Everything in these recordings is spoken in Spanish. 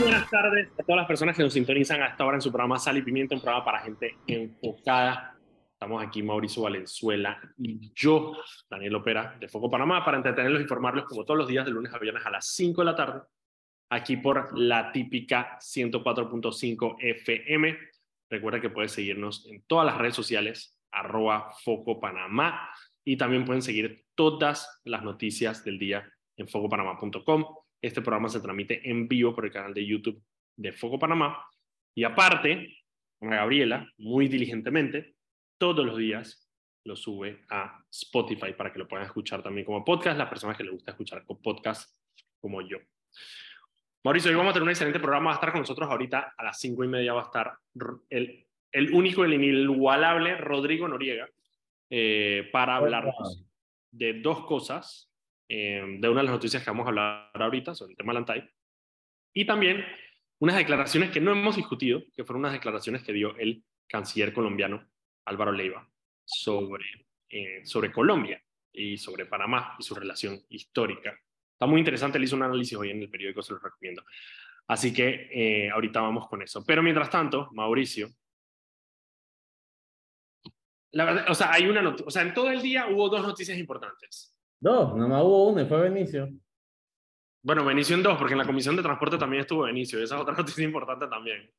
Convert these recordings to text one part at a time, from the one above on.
buenas tardes a todas las personas que nos sintonizan hasta ahora en su programa Sal y Pimienta, un programa para gente enfocada. Estamos aquí Mauricio Valenzuela y yo, Daniel Opera, de Foco Panamá, para entretenerlos e informarlos como todos los días de lunes a viernes a las 5 de la tarde, aquí por la típica 104.5 FM. Recuerda que puedes seguirnos en todas las redes sociales, arroba Foco Panamá, y también pueden seguir todas las noticias del día en focopanamá.com. Este programa se transmite en vivo por el canal de YouTube de Foco Panamá. Y aparte, Ana Gabriela, muy diligentemente, todos los días lo sube a Spotify para que lo puedan escuchar también como podcast, las personas que les gusta escuchar podcast como yo. Mauricio, hoy vamos a tener un excelente programa. Va a estar con nosotros ahorita a las cinco y media. Va a estar el, el único, el inigualable Rodrigo Noriega eh, para hablarnos de dos cosas eh, de una de las noticias que vamos a hablar ahorita sobre el tema de Lantay, y también unas declaraciones que no hemos discutido, que fueron unas declaraciones que dio el canciller colombiano Álvaro Leiva sobre, eh, sobre Colombia y sobre Panamá y su relación histórica. Está muy interesante, él hizo un análisis hoy en el periódico, se lo recomiendo. Así que eh, ahorita vamos con eso. Pero mientras tanto, Mauricio, la verdad, o sea, hay una o sea, en todo el día hubo dos noticias importantes. Dos, nada más hubo una y fue Benicio. Bueno, Benicio en dos, porque en la comisión de transporte también estuvo Benicio, esa es otra noticia importante también.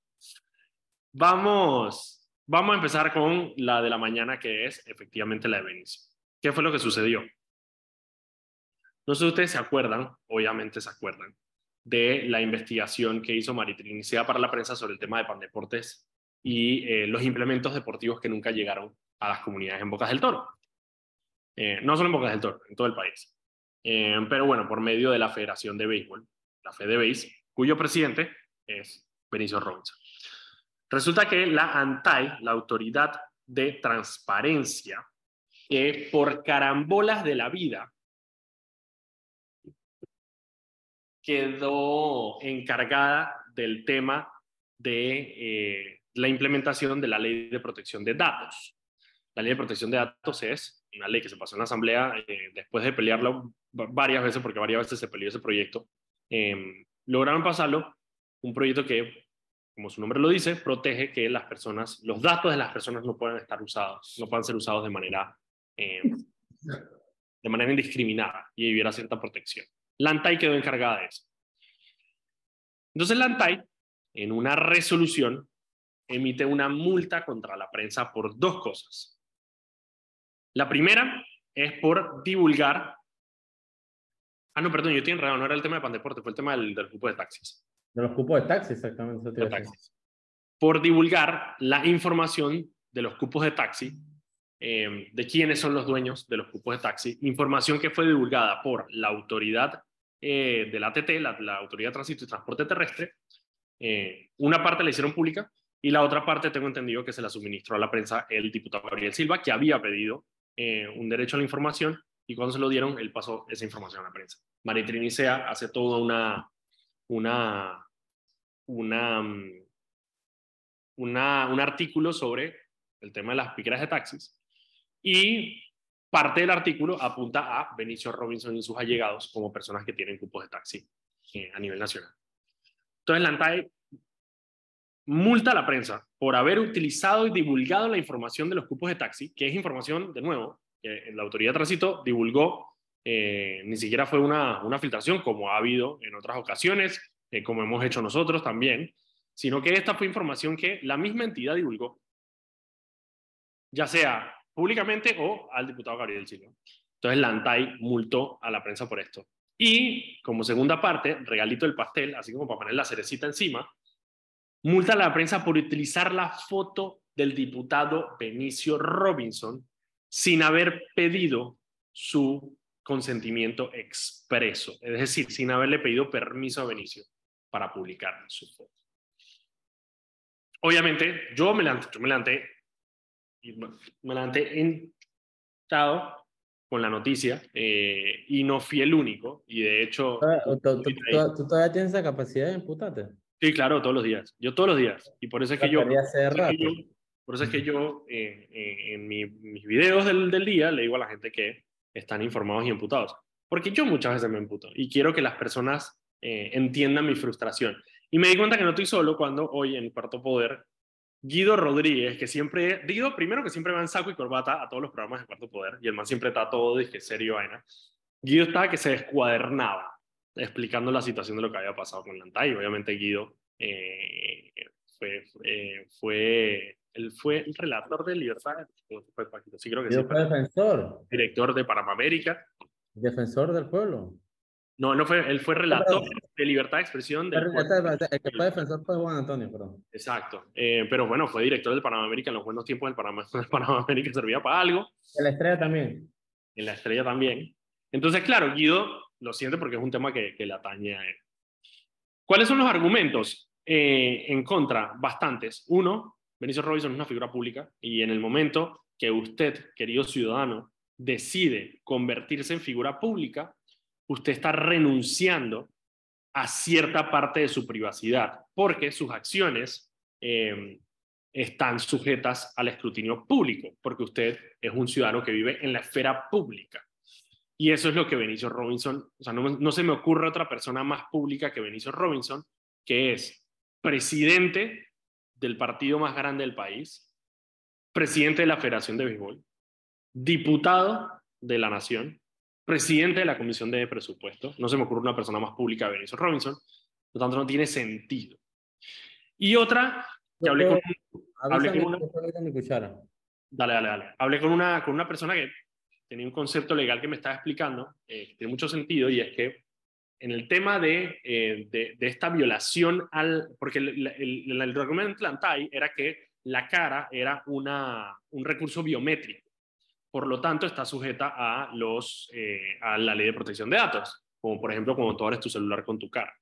Vamos, vamos a empezar con la de la mañana, que es efectivamente la de Benicio. ¿Qué fue lo que sucedió? No sé si ustedes se acuerdan, obviamente se acuerdan, de la investigación que hizo Maritrinicea para la prensa sobre el tema de pandeportes y eh, los implementos deportivos que nunca llegaron a las comunidades en Bocas del Toro. Eh, no solo en Bocas del Toro, en todo el país. Eh, pero bueno, por medio de la Federación de Béisbol, la FedeBase, cuyo presidente es Benicio Robinson. Resulta que la ANTAI, la Autoridad de Transparencia, que por carambolas de la vida quedó encargada del tema de eh, la implementación de la ley de protección de datos. La ley de protección de datos es una ley que se pasó en la Asamblea eh, después de pelearlo varias veces, porque varias veces se peleó ese proyecto, eh, lograron pasarlo, un proyecto que, como su nombre lo dice, protege que las personas, los datos de las personas no puedan estar usados, no puedan ser usados de manera, eh, de manera indiscriminada y hubiera cierta protección. La ANTAI quedó encargada de eso. Entonces la en una resolución, emite una multa contra la prensa por dos cosas. La primera es por divulgar. Ah, no, perdón, yo estoy enredado, no era el tema de Pandeporte, fue el tema del, del cupo de taxis. De los cupos de taxis, exactamente. De taxis. Por divulgar la información de los cupos de taxi, eh, de quiénes son los dueños de los cupos de taxi, información que fue divulgada por la autoridad eh, de la ATT, la, la, Autoridad de Tránsito y Transporte Terrestre. Eh, una parte la hicieron pública y la otra parte tengo entendido que se la suministró a la prensa el diputado Gabriel Silva, que había pedido eh, un derecho a la información y cuando se lo dieron, él pasó esa información a la prensa. Maritrinicea hace todo una, una, una, mm, una, un artículo sobre el tema de las piqueras de taxis y parte del artículo apunta a Benicio Robinson y sus allegados como personas que tienen cupos de taxi eh, a nivel nacional. Entonces, la ANTAE multa a la prensa por haber utilizado y divulgado la información de los cupos de taxi, que es información, de nuevo, que la autoridad de tránsito divulgó, eh, ni siquiera fue una, una, filtración como ha habido en otras ocasiones, eh, como hemos hecho nosotros también, sino que esta fue información que la misma entidad divulgó, ya sea públicamente o al diputado Gabriel Silva. Entonces la multó a la prensa por esto. Y como segunda parte, regalito el pastel, así como para poner la cerecita encima, multa a la prensa por utilizar la foto del diputado Benicio Robinson sin haber pedido su consentimiento expreso, es decir, sin haberle pedido permiso a Benicio para publicar su foto. Obviamente, yo me levanté, yo me levanté, me levanté con la noticia eh, y no fui el único y de hecho... ¿Tú, todavía tienes esa capacidad de imputarte? Sí, claro, todos los días. Yo todos los días. Y por eso es que yo, por eso es que yo eh, eh, en mis videos del, del, día le digo a la gente que están informados y imputados. Porque yo muchas veces me imputo y quiero que las personas eh, entiendan mi frustración. Y me di cuenta que no estoy solo cuando hoy en Cuarto Poder, Guido Rodríguez, que siempre, Guido primero que siempre va en saco y corbata a todos los programas de Cuarto Poder, y el man siempre está todo, dije, serio, vaina. Guido estaba que se descuadernaba explicando la situación de lo que había pasado con Lantay. Obviamente Guido eh, fue, eh, fue, él fue el relator de Libertad. Sí, creo que sí. Fue defensor. Director de Panamá América. Defensor del pueblo. No, no fue, él fue relator de libertad de expresión. Del el que fue defensor fue Juan Antonio, perdón. Exacto. Eh, pero bueno, fue director del Panamá América en los buenos tiempos del Panamá, el Panamá América servía para algo. En la estrella también. En la estrella también. Entonces, claro, Guido lo siente porque es un tema que, que le atañe a él. ¿Cuáles son los argumentos eh, en contra? Bastantes. Uno, Benicio Robinson es una figura pública y en el momento que usted, querido ciudadano, decide convertirse en figura pública, usted está renunciando a cierta parte de su privacidad, porque sus acciones eh, están sujetas al escrutinio público, porque usted es un ciudadano que vive en la esfera pública. Y eso es lo que Benicio Robinson, o sea, no, se me ocurre otra persona más pública que Benicio Robinson, que es presidente del partido más grande del país, presidente de la Federación de Béisbol, diputado de la Nación, presidente de la Comisión de Presupuesto. No se me ocurre una persona más pública que Benicio Robinson, por lo tanto no tiene sentido. Y otra, que hablé con, hablé con una... Dale, dale, dale. Hablé con una, con una persona que tenía un concepto legal que me estaba explicando, eh, que tiene mucho sentido, y es que en el tema de, eh, de, esta violación al... Porque el, el, el, argumento de era que la cara era una, un recurso biométrico, por lo tanto está sujeta a, los, eh, a la ley de protección de datos, como por ejemplo cuando tú abres tu celular con tu cara.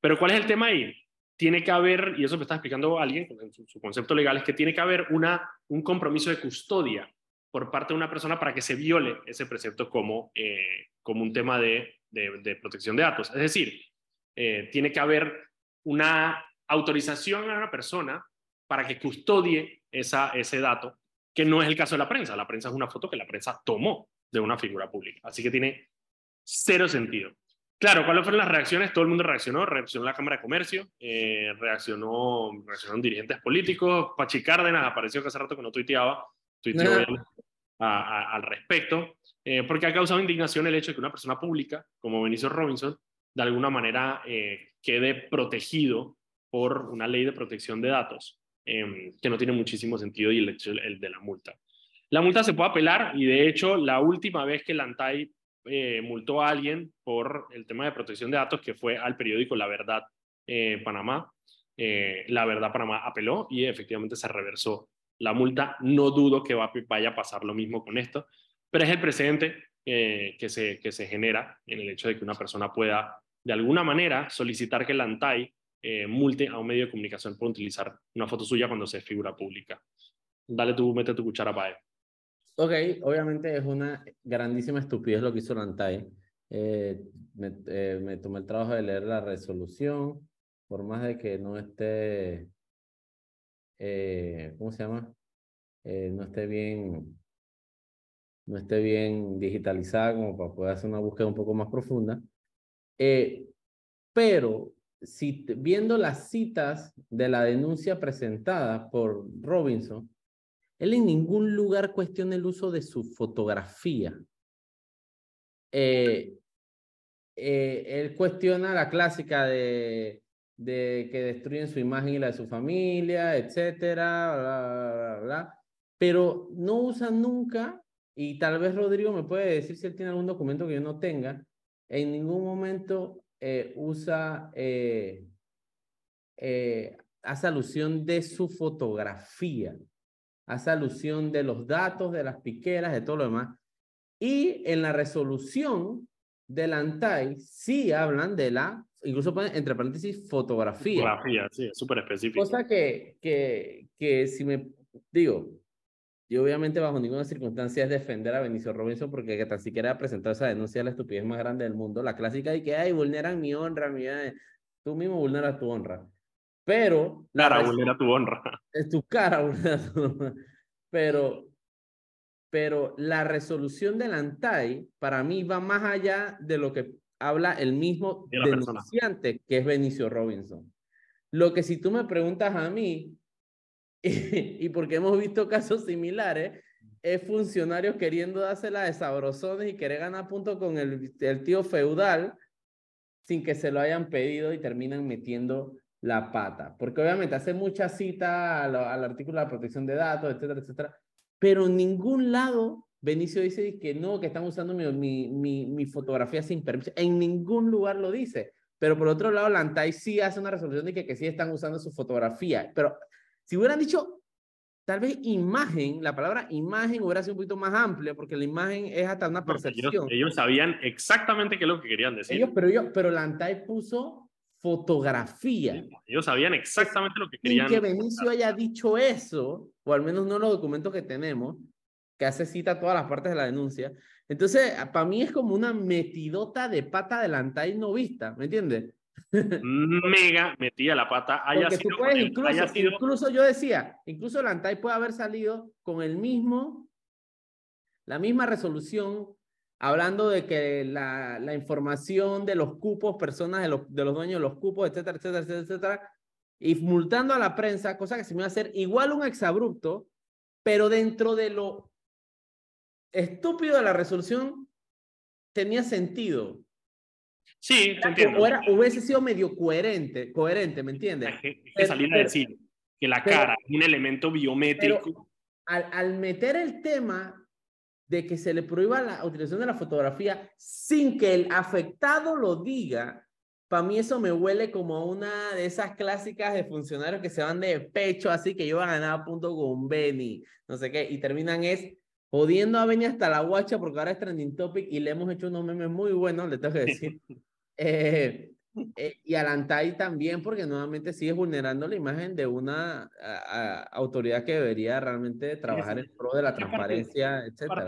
Pero ¿cuál es el tema ahí? Tiene que haber, y eso me está explicando alguien, su, su concepto legal es que tiene que haber una, un compromiso de custodia por parte de una persona para que se viole ese precepto como, eh, como un tema de, de, protección de datos. Es decir, eh, tiene que haber una autorización a una persona para que custodie esa, ese dato, que no es el caso de la prensa. La prensa es una foto que la prensa tomó de una figura pública. Así que tiene cero sentido. Claro, ¿cuáles fueron las reacciones? Todo el mundo reaccionó, reaccionó la Cámara de Comercio, eh, reaccionó, reaccionaron dirigentes políticos, Pachi Cárdenas apareció que hace rato que no tuiteaba, al respecto, eh, porque ha causado indignación el hecho de que una persona pública, como Benicio Robinson, de alguna manera eh, quede protegido por una ley de protección de datos, em, que no tiene muchísimo sentido y el de la multa. La multa se puede apelar y de hecho la última vez que la ANTAI eh, multó a alguien por el tema de protección de datos, que fue al periódico La Verdad Panamá, La Verdad Panamá apeló y efectivamente se reversó la multa. No dudo que vaya a pasar lo mismo con esto, pero es el precedente eh, que, se, que se genera en el hecho de que una persona pueda, de alguna manera, solicitar que la ANTAI eh, multe a un medio de comunicación por utilizar una foto suya cuando se figura pública. Dale tú, mete tu cuchara para él. Ok, obviamente es una grandísima estupidez lo que hizo la ANTAI. Eh, me, me tomé el trabajo de leer la resolución, por más de que no esté eh, ¿cómo se llama? Eh, no esté bien, no esté bien digitalizada como para poder hacer una búsqueda un poco más profunda. Eh, pero si viendo las citas de la denuncia presentada por Robinson, él en ningún lugar cuestiona el uso de su fotografía. él cuestiona la clásica de de que destruyen su imagen y la de su familia, etcétera, bla, bla, bla, pero no usan nunca, y tal vez Rodrigo me puede decir si él tiene algún documento que yo no tenga, en ningún momento eh, usa, eh, eh, hace alusión de su fotografía, hace alusión de los datos, de las piqueras, de todo lo demás. Y en la resolución del ANTAI sí hablan de la incluso ponen entre paréntesis fotografía. Fotografía, sí, súper específico. Cosa que, que, que si me digo, yo obviamente bajo ninguna circunstancia es defender a Benicio Robinson porque que tan siquiera ha presentado esa denuncia de la estupidez más grande del mundo, la clásica de que, ay, vulneran mi honra, mi... Tú mismo vulneras tu honra. Pero... Cara vulnera tu honra. Es tu cara vulnera tu honra. Pero, pero la resolución del ANTAI para mí va más allá de lo que habla el mismo denunciante que es Benicio Robinson. Lo que si tú me preguntas a mí, y, porque hemos visto casos similares, es funcionarios queriendo dársela de sabrosones y querer ganar puntos con el, el tío feudal sin que se lo hayan pedido y terminan metiendo la pata. Porque obviamente hace mucha cita al, al, artículo de la protección de datos, etcétera, etcétera. Pero en ningún lado Benicio dice que no, que están usando mi, mi, mi, mi fotografía sin permiso. En ningún lugar lo dice. Pero por otro lado, Lantay sí hace una resolución de que, que sí están usando su fotografía. Pero si hubieran dicho tal vez imagen, la palabra imagen hubiera sido un poquito más amplia, porque la imagen es hasta una percepción. ellos, sabían exactamente qué es lo que querían decir. Ellos, pero, ellos, pero Lantay puso fotografía. ellos sabían exactamente lo que querían. Y que Benicio haya dicho eso, o al menos no los documentos que tenemos, que hace cita a todas las partes de la denuncia. Entonces, para mí es como una metidota de pata adelantada y no vista, ¿me entiendes? Mega metida la pata. Haya Porque tú puedes, incluso, incluso yo decía, incluso el Antay puede haber salido con el mismo, la misma resolución, hablando de que la, la información de los cupos, personas de los, de los dueños de los cupos, etcétera, etcétera, etcétera, etcétera, y multando a la prensa, cosa que se me va a hacer igual un exabrupto, pero dentro de lo estúpido de la resolución tenía sentido. Sí, entiendo. O era, hubiese sido medio coherente, coherente, ¿me entiendes? que, salir a decir que la cara es un elemento biométrico. Al, al, meter el tema de que se le prohíba la utilización de la fotografía sin que el afectado lo diga, para mí eso me huele como una de esas clásicas de funcionarios que se van de pecho, así que yo voy a ganar a punto con Benny, no sé qué, y terminan es jodiendo a Benny hasta la guacha porque ahora es trending topic y le hemos hecho unos memes muy buenos, le tengo que decir. eh, eh, y Alantay también porque nuevamente sigue vulnerando la imagen de una autoridad que debería realmente trabajar en pro de la transparencia, etcétera.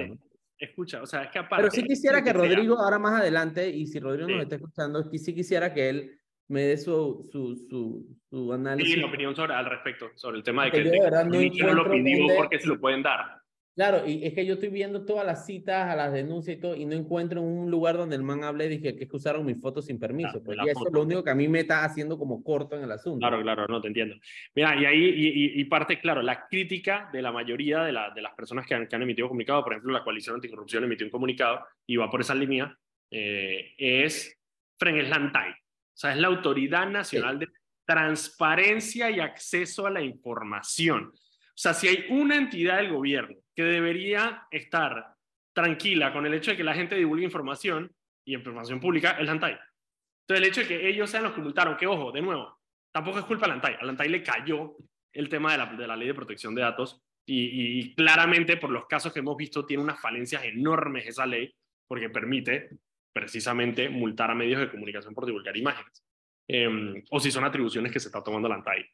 Escucha, o sea, es que aparte... Pero sí quisiera que Rodrigo, ahora más adelante, y si Rodrigo nos está escuchando, sí quisiera que él me dé su, su, su, su análisis. Sí, opinión sobre, al respecto, sobre el tema de que, no, lo pidió porque se lo pueden dar. Claro, y es que yo estoy viendo todas las citas a las denuncias y todo, y no encuentro un lugar donde el man hable dije que es que usaron mis fotos sin permiso. pues, y eso es lo único que a mí me está haciendo como corto en el asunto. Claro, claro, no te entiendo. Mira, y ahí, y, y parte, claro, la crítica de la mayoría de, la, de las personas que han, que han, emitido comunicado, por ejemplo, la coalición anticorrupción emitió un comunicado y va por esa línea, eh, es Fren Lantay. O sea, es la Autoridad Nacional de Transparencia y Acceso a la Información. O sea, si hay una entidad del gobierno que debería estar tranquila con el hecho de que la gente divulgue información y información pública, es la ANTAI. Entonces, el hecho de que ellos sean los que multaron, que ojo, de nuevo, tampoco es culpa de la ANTAI. A la ANTAI le cayó el tema de la, de la ley de protección de datos y, claramente, por los casos que hemos visto, tiene unas falencias enormes esa ley porque permite precisamente multar a medios de comunicación por divulgar imágenes. Eh, o si son atribuciones que se está tomando la ANTAI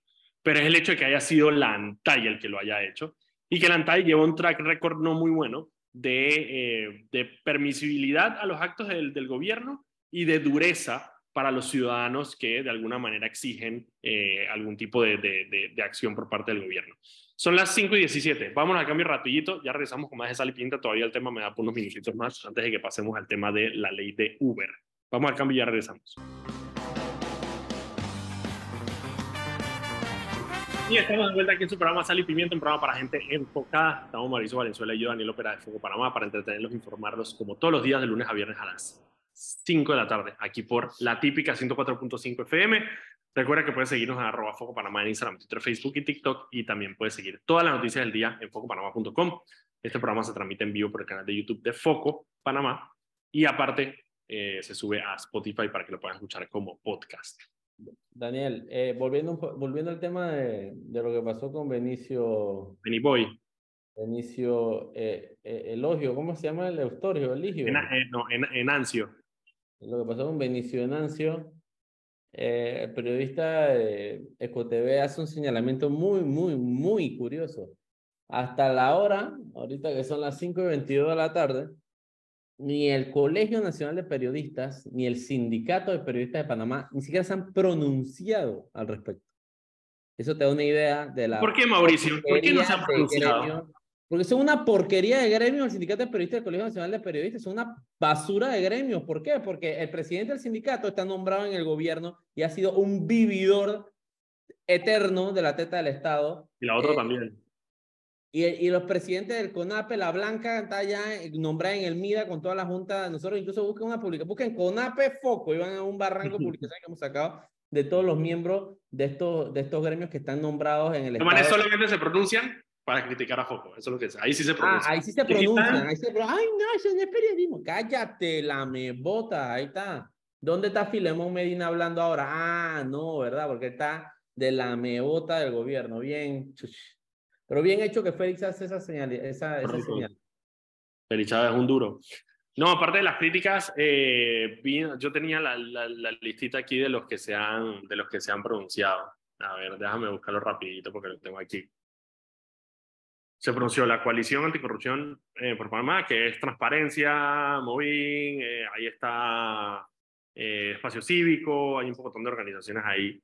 pero es el hecho de que haya sido la ANTAI el que lo haya hecho y que la ANTAI lleva un track record no muy bueno de, eh, de permisibilidad a los actos del, del, gobierno y de dureza para los ciudadanos que de alguna manera exigen eh, algún tipo de, de, de, acción por parte del gobierno. Son las 5 y 17. Vamos a cambio rapidito. Ya regresamos con más de sal y pinta. Todavía el tema me da por unos minutitos más antes de que pasemos al tema de la ley de Uber. Vamos al cambio y ya regresamos. Y estamos de vuelta aquí en su programa Sal y Pimiento, un programa para gente enfocada. Estamos Mauricio Valenzuela y yo, Daniel Opera de Fuego Panamá, para entretenerlos informarlos como todos los días de lunes a viernes a las 5 de la tarde, aquí por la típica 104.5 FM. Recuerda que puedes seguirnos en arroba Foco Panamá en Instagram, Twitter, Facebook y TikTok y también puedes seguir todas las noticias del día en focopanamá.com. Este programa se transmite en vivo por el canal de YouTube de Foco Panamá y aparte eh, se sube a Spotify para que lo puedan escuchar como podcast. Daniel, eh, volviendo, volviendo al tema de, de, lo que pasó con Benicio. Beniboy. Benicio eh, eh, Elogio, ¿cómo se llama el Eustorio? Eligio. En, eh, no, en, Enancio. Lo que pasó con Benicio Enancio. El periodista de EcoTV hace un señalamiento muy, muy, muy curioso. Hasta la hora, ahorita que son las 5 y 22 de la tarde, ni el Colegio Nacional de Periodistas, ni el Sindicato de Periodistas de Panamá, ni siquiera se han pronunciado al respecto. Eso te da una idea de la... ¿Por qué, Mauricio? ¿Por qué no se han pronunciado? Porque son una porquería de gremios el Sindicato de Periodistas del Colegio Nacional de Periodistas, son una basura de gremios. ¿Por qué? Porque el presidente del sindicato está nombrado en el gobierno y ha sido un vividor eterno de la teta del Estado. Y la otra Eh, también. Y, y los presidentes del CONAPE, la Blanca está ya nombrada en el MIDA con toda la junta. Nosotros incluso busquen una publicación, busquen CONAPE Foco y van a un barranco de publicaciones que hemos sacado de todos los miembros de estos, de estos gremios que están nombrados en el manes Estado. solamente se pronuncian para criticar a Foco. Eso es lo que es. Ahí sí se Ah, pronuncian. ahí sí se pronuncian, ahí se pro- Ay, no, eso no es periodismo. Cállate, la me bota, ahí está. ¿Dónde está Filemón Medina hablando ahora? Ah, no, ¿verdad? Porque está de la me bota del gobierno. Bien, chuch. Pero bien hecho que Félix hace esa señal, esa, esa señal. Félix Chávez es un duro. No, aparte de las críticas, eh, yo tenía la, la- la listita aquí de los que se han, de los que se han pronunciado. A ver, déjame buscarlo rapidito porque lo tengo aquí. Se pronunció la coalición anticorrupción eh, por Panamá, que es Transparencia, Movin, eh, ahí está eh, Espacio Cívico, hay un montón de organizaciones ahí.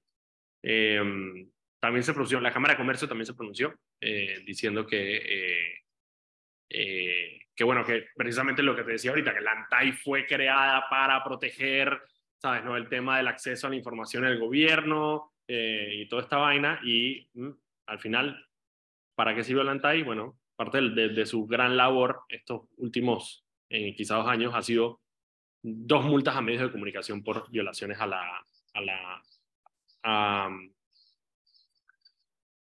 También se pronunció, la Cámara de Comercio también se pronunció, eh, diciendo que eh, eh, que bueno, que precisamente lo que te decía ahorita, que la ANTAI fue creada para proteger, ¿sabes? No? El tema del acceso a la información del gobierno eh, y toda esta vaina, y mm, al final, ¿para qué sirvió la ANTAI? Bueno, parte de, de su gran labor estos últimos, eh, quizá dos años, ha sido dos multas a medios de comunicación por violaciones a la, a la, a,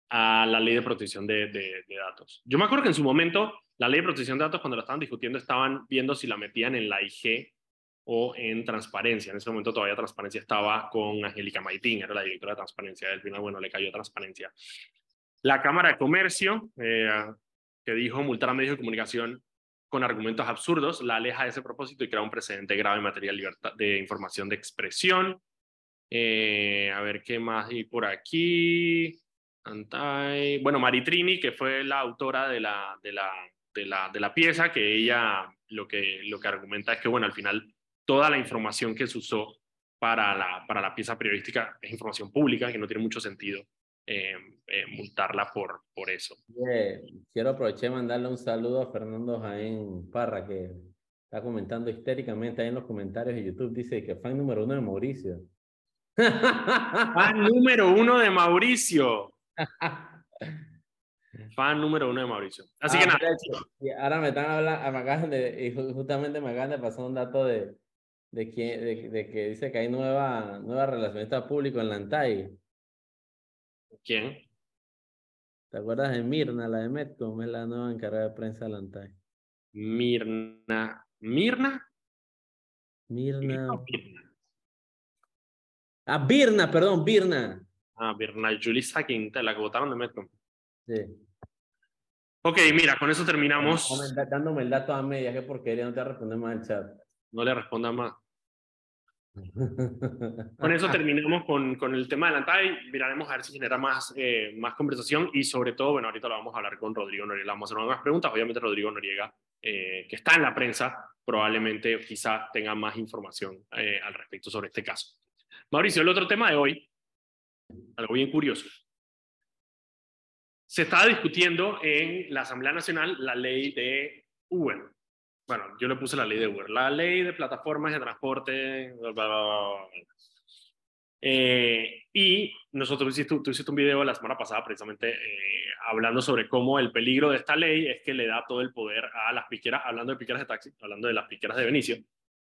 a la ley de protección de, datos. Yo me acuerdo que en su momento la ley de protección de datos, cuando la estaban discutiendo, estaban viendo si la metían en la IG o en transparencia. En ese momento todavía transparencia estaba con Angélica Maitín, era la directora de transparencia. Al final, bueno, le cayó transparencia. La Cámara de Comercio, eh, que dijo multar a medios de comunicación con argumentos absurdos, la aleja de ese propósito y crea un precedente grave en materia de libertad de información de expresión. Eh, a ver qué más hay por aquí. Bueno, Maritrini, que fue la autora de la, de la, de la, de la pieza, que ella lo que, lo que argumenta es que, bueno, al final toda la información que se usó para la, para la pieza periodística es información pública, que no tiene mucho sentido eh, eh, multarla por, por eso. Quiero aprovechar y mandarle un saludo a Fernando Jaén Parra, que está comentando histéricamente ahí en los comentarios de YouTube. Dice que fan número uno de Mauricio. Fan número uno de Mauricio. Fan número uno de Mauricio. Así Ah, que nada, y ahora me están hablando, de, y justamente me acaban de pasar un dato de, de, que, de, de que dice que hay nueva, nueva relacionista público en la ANTAI. ¿quién? ¿Te acuerdas de Mirna, la de Metcom? Es la nueva encargada de prensa de la ANTAI. Mirna. ¿Mirna? Mirna. Mirna. Ah, Birna, perdón, Birna. Ah, Mirna Julissa Quinta, la que votaron de Metcom. Sí. Ok, mira, con eso terminamos. Dándome el dato a medias, qué porquería, no te voy a responder más el chat. No le responda más. Con eso terminamos con, con el tema de la ANTAI. Miraremos a ver si genera más, eh, más conversación y sobre todo, bueno, ahorita lo vamos a hablar con Rodrigo Noriega. Vamos a hacer unas preguntas. Obviamente Rodrigo Noriega, eh, que está en la prensa, probablemente quizá tenga más información eh, al respecto sobre este caso. Mauricio, el otro tema de hoy, algo bien curioso. Se estaba discutiendo en la Asamblea Nacional la ley de Uber. Bueno, yo le puse la ley de Uber, la ley de plataformas de transporte, bla, bla, bla. Eh, y nosotros hiciste, tú hiciste un video la semana pasada precisamente eh, hablando sobre cómo el peligro de esta ley es que le da todo el poder a las piqueras, hablando de piqueras de taxi, hablando de las piqueras de Benicio,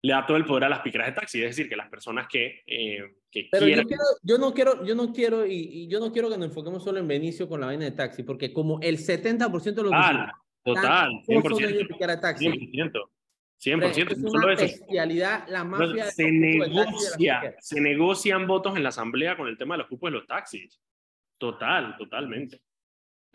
le da todo el poder a las piqueras de taxi, es decir, que las personas que, eh, que Pero yo, quieran... quiero, yo no quiero, yo no quiero, y, y yo no quiero que nos enfoquemos solo en Benicio con la vaina de taxi, porque como el 70% de los Total, total, no son dueños de 100%. piquera de taxi. 100%. 100%, Hombre, no es solo una eso. bestialidad la mafia de se negocia, se negocian votos en la asamblea con el tema de los cupos de los taxis. Total, totalmente.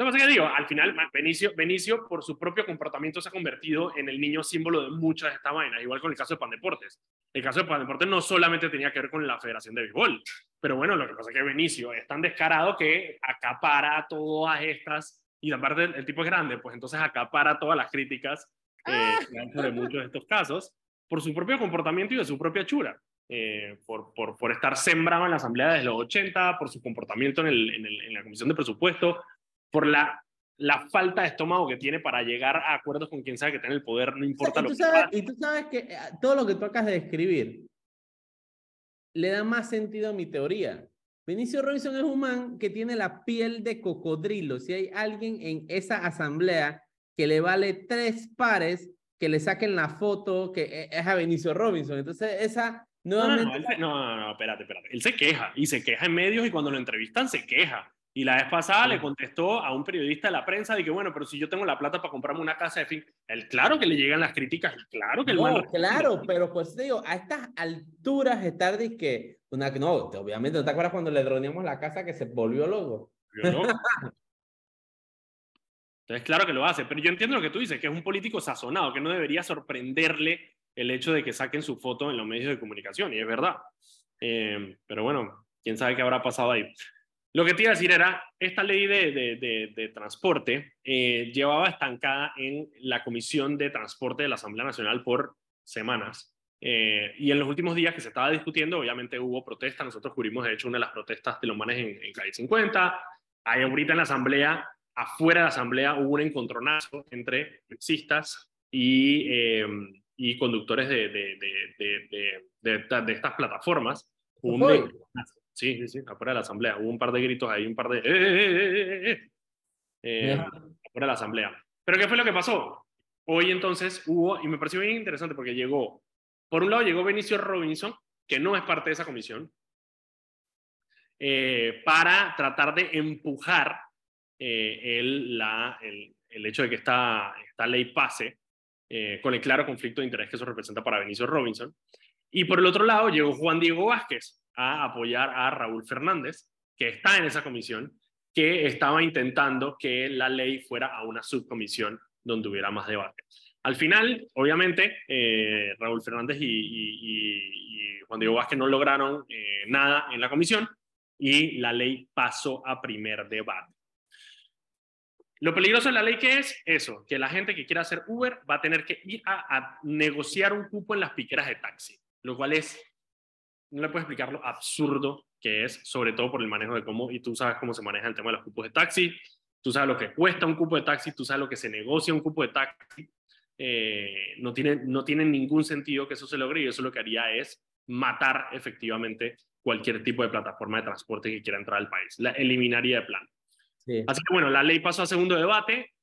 Lo que pasa es que digo, al final, Benicio, Benicio, por su propio comportamiento, se ha convertido en el niño símbolo de muchas de estas vainas, igual con el caso de Pandeportes. El caso de Pandeportes no solamente tenía que ver con la Federación de Béisbol, pero bueno, lo que pasa es que Benicio es tan descarado que acapara todas estas, y aparte el, tipo es grande, pues entonces acapara todas las críticas eh, hecho de muchos de estos casos por su propio comportamiento y de su propia chura. Eh, por, por, por estar sembrado en la Asamblea desde los 80, por su comportamiento en, el, en, el, en la Comisión de Presupuesto, por la, la falta de estómago que tiene para llegar a acuerdos con quien sabe que tiene el poder, no importa y, lo que sabes, pase. y tú sabes que eh, todo lo que tú acabas de describir le da más sentido a mi teoría. Benicio Robinson es un man que tiene la piel de cocodrilo. Si hay alguien en esa asamblea que le vale tres pares que le saquen la foto que e, es a Benicio Robinson. Entonces, esa nuevamente... No, no, no, espérate, espérate. Él se queja y se queja en medios y cuando lo entrevistan se queja. Y la vez pasada le contestó a un periodista de la prensa de que, bueno, pero si yo tengo la plata para comprarme una casa de fin, él, claro que le llegan las críticas, claro que el no, claro, pero pues digo, a estas alturas estar de que, una, no, obviamente, ¿no te acuerdas cuando le droneamos la casa que se volvió loco? Entonces, claro que lo hace, pero yo entiendo lo que tú dices, que es un político sazonado, que no debería sorprenderle el hecho de que saquen su foto en los medios de comunicación, y es verdad. Eh, pero bueno, quién sabe qué habrá pasado ahí. Lo que te iba a decir era, esta ley de, de, transporte eh, llevaba estancada en la Comisión de Transporte de la Asamblea Nacional por semanas. Eh, y en los últimos días que se estaba discutiendo, obviamente hubo protestas. Nosotros cubrimos, de hecho, una de las protestas de los manes en, en Calle 50. Hay ahorita en la Asamblea, afuera de la Asamblea, hubo un encontronazo entre taxistas y, eh, y conductores de, de, estas plataformas. Un, Sí, sí, sí, afuera de la asamblea. Hubo un par de gritos ahí, un par de... ¡Eh, eh, eh, eh afuera de la asamblea. Pero ¿qué fue lo que pasó? Hoy entonces hubo, y me pareció bien interesante porque llegó, por un lado llegó Benicio Robinson, que no es parte de esa comisión, para tratar de empujar el, la, el, el, hecho de que esta, esta ley pase con el claro conflicto de interés que eso representa para Benicio Robinson. Y por el otro lado llegó Juan Diego Vázquez, a apoyar a Raúl Fernández, que está en esa comisión, que estaba intentando que la ley fuera a una subcomisión donde hubiera más debate. Al final, obviamente, eh, Raúl Fernández y, Juan Diego Vázquez no lograron eh, nada en la comisión y la ley pasó a primer debate. Lo peligroso de la ley que es eso, que la gente que quiera hacer Uber va a tener que ir a, a negociar un cupo en las piqueras de taxi, lo cual es no le puedo explicar lo absurdo que es, sobre todo por el manejo de cómo, y tú sabes cómo se maneja el tema de los cupos de taxi, tú sabes lo que cuesta un cupo de taxi, tú sabes lo que se negocia un cupo de taxi, eh, no, tiene, no tiene ningún sentido que eso se logre y eso lo que haría es matar efectivamente cualquier tipo de plataforma de transporte que quiera entrar al país, la eliminaría de plan. Así que bueno, la ley pasó a segundo debate,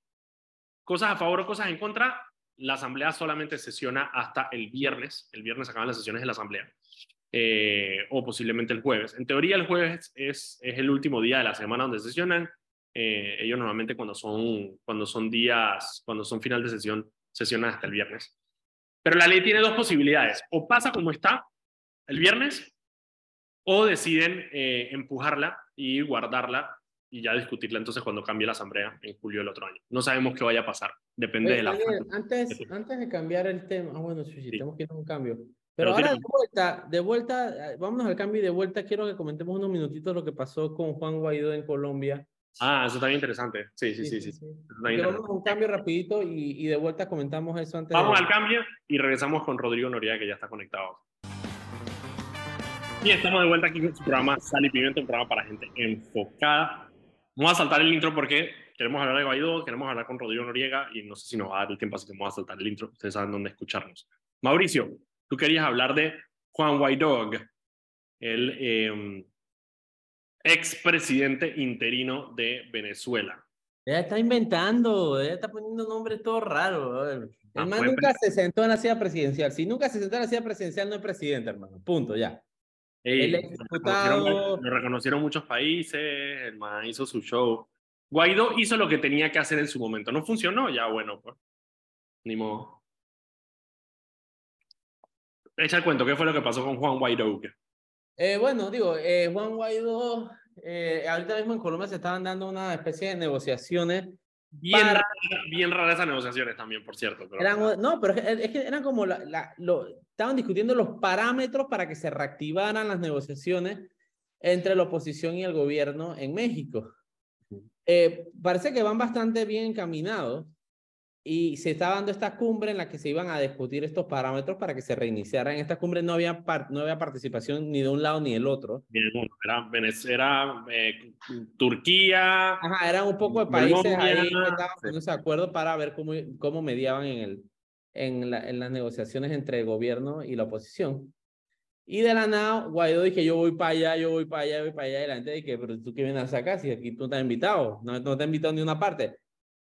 cosas a favor o cosas en contra, la asamblea solamente sesiona hasta el viernes, el viernes acaban las sesiones de la asamblea. Eh, o posiblemente el jueves. En teoría el jueves es, es el último día de la semana donde sesionan. Eh, ellos normalmente cuando son, cuando son días, cuando son final de sesión, sesionan hasta el viernes. Pero la ley tiene dos posibilidades. O pasa como está el viernes, o deciden eh, empujarla y guardarla y ya discutirla entonces cuando cambie la asamblea en julio del otro año. No sabemos qué vaya a pasar, depende de la... antes, antes de cambiar el tema, ah, bueno, si tenemos que ir a un cambio. Pero, ahora de vuelta, de vuelta, vámonos al cambio y de vuelta quiero que comentemos unos minutitos lo que pasó con Juan Guaidó en Colombia. Ah, eso bien interesante. Sí, sí, sí, sí. sí, Vamos a un cambio rapidito y, y, de vuelta comentamos eso antes. Vamos al cambio y regresamos con Rodrigo Noriega que ya está conectado. Y estamos de vuelta aquí con su programa Sal y Pimiento, un programa para gente enfocada. Vamos a saltar el intro porque queremos hablar de Guaidó, queremos hablar con Rodrigo Noriega y no sé si nos va a dar el tiempo, así que vamos a saltar el intro. Ustedes saben dónde escucharnos. Mauricio, Tú querías hablar de Juan Guaidó, el eh, expresidente interino de Venezuela. Ella está inventando, ella está poniendo nombres todo raros. El ah, man nunca se sentó en la silla presidencial. Si nunca se sentó en la silla presidencial, no es presidente, hermano. Punto, ya. el Lo, reconocieron, muchos países, el man hizo su show. Guaidó hizo lo que tenía que hacer en su momento. No funcionó, ya bueno, pues. Ni modo. Echa el cuento, ¿qué fue lo que pasó con Juan Guaidó? Eh, bueno, digo, eh, Juan Guaidó, eh, ahorita mismo en Colombia se estaban dando una especie de negociaciones. Bien, raras bien raras esas negociaciones también, por cierto. no, pero es, que eran como, la, lo, estaban discutiendo los parámetros para que se reactivaran las negociaciones entre la oposición y el gobierno en México. parece que van bastante bien encaminados y se estaba dando esta cumbre en la que se iban a discutir estos parámetros para que se reiniciaran. En esta cumbre no había, no había participación ni de un lado ni del otro. Era, era eh, Turquía. Ajá, eran un poco de países ahí que estaban poniéndose de acuerdo para ver cómo, cómo mediaban en, el, en, la, en las negociaciones entre el gobierno y la oposición. Y de la nada, Guaidó dice, yo voy para allá, yo voy para allá, voy para allá. Y la gente dice, pero tú qué vienes acá si aquí tú estás invitado, no, no te has invitado ni una parte.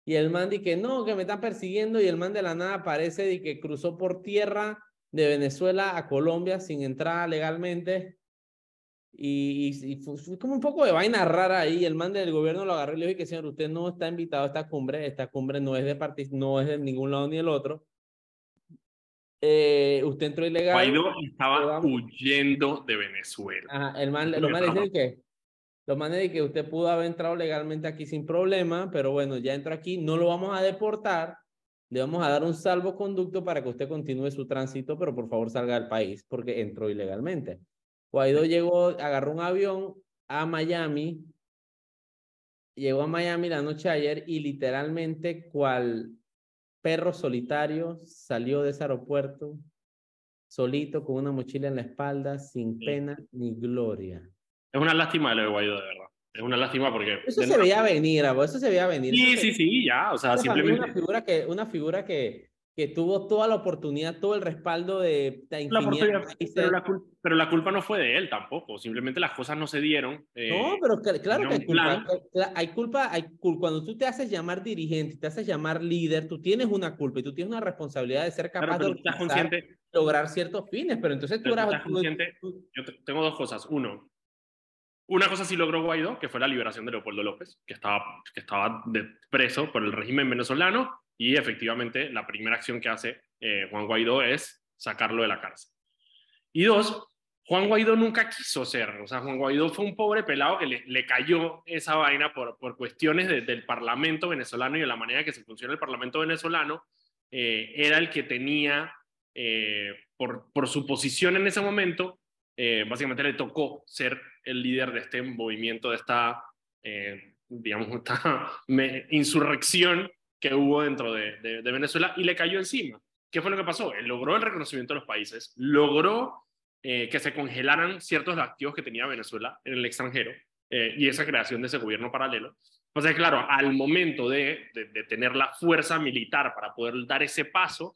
Y el man dice, no, que me están persiguiendo. Y el man de la nada aparece de que cruzó por tierra de Venezuela a Colombia sin entrar legalmente. Y, y, fue, como un poco de vaina rara ahí. El man del gobierno lo agarró y le dijo que, señor, usted no está invitado a esta cumbre. Esta cumbre no es de, no es de ningún lado ni el otro eh, usted entró ilegal. Guaidó estaba huyendo de Venezuela. Ajá, el man, lo más dice que lo man de que usted pudo haber entrado legalmente aquí sin problema, pero bueno, ya entró aquí, no lo vamos a deportar, le vamos a dar un salvoconducto para que usted continúe su tránsito, pero por favor salga del país porque entró ilegalmente. Guaidó llegó, agarró un avión a Miami, llegó a Miami la noche de ayer y literalmente cual perro solitario salió de ese aeropuerto solito con una mochila en la espalda, sin pena ni gloria. Es una lástima lo de Guaidó, de verdad. Es una lástima porque... Eso se veía venir, eso se veía venir. Sí, sí, sí, ya, o sea, simplemente... Una figura que, una figura que, que tuvo toda la oportunidad, todo el respaldo de la pero, la culpa, pero, la culpa no fue de él tampoco, simplemente las cosas no se dieron. Eh, no, pero claro que hay culpa, hay culpa, hay Cuando tú te haces llamar dirigente, te haces llamar líder, tú tienes una culpa y tú tienes una responsabilidad de ser capaz de lograr ciertos fines, pero entonces tú eras... Consciente, yo tengo dos cosas. Uno, una cosa sí logró Guaidó, que fue la liberación de Leopoldo López, que estaba, que estaba de preso por el régimen venezolano, y efectivamente, la primera acción que hace eh, Juan Guaidó es sacarlo de la cárcel. Y dos, Juan Guaidó nunca quiso ser, o sea, Juan Guaidó fue un pobre pelado que le, cayó esa vaina por, por cuestiones del Parlamento venezolano y de la manera que se funciona el Parlamento venezolano, eh, era el que tenía, eh, por, por, su posición en ese momento, básicamente le tocó ser el líder de este movimiento, de esta, digamos, esta insurrección que hubo dentro de, Venezuela y le cayó encima. ¿Qué fue lo que pasó? Él logró el reconocimiento de los países, logró eh, que se congelaran ciertos activos que tenía Venezuela en el extranjero eh, y esa creación de ese gobierno paralelo. Pues claro, al momento de, tener la fuerza militar para poder dar ese paso,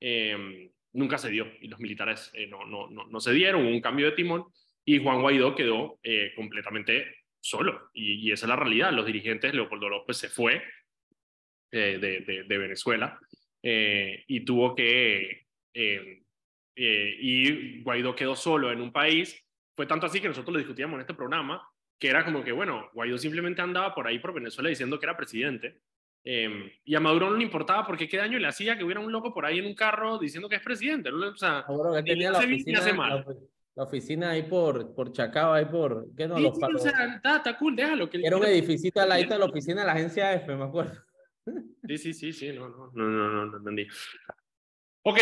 eh, nunca se dio y los militares no, no, no, no, se dieron, hubo un cambio de timón y Juan Guaidó quedó completamente solo. Y, esa es la realidad. Los dirigentes, Leopoldo López se fue, eh, de, de, Venezuela eh, y tuvo que... Eh, y Guaidó quedó solo en un país. Fue tanto así que nosotros lo discutíamos en este programa, que era como que, bueno, Guaidó simplemente andaba por ahí por Venezuela diciendo que era presidente. Y a Maduro no le importaba porque qué daño le hacía que hubiera un loco por ahí en un carro diciendo que es presidente. O sea, tenía la oficina, la, oficina ahí por, por Chacao, ahí por... ¿qué no, los o sea, está, cool, déjalo. Que, era un edificio al lado de la oficina de la agencia F, me acuerdo. Sí, sí, sí, sí, no, no, no, no, no entendí. Ok,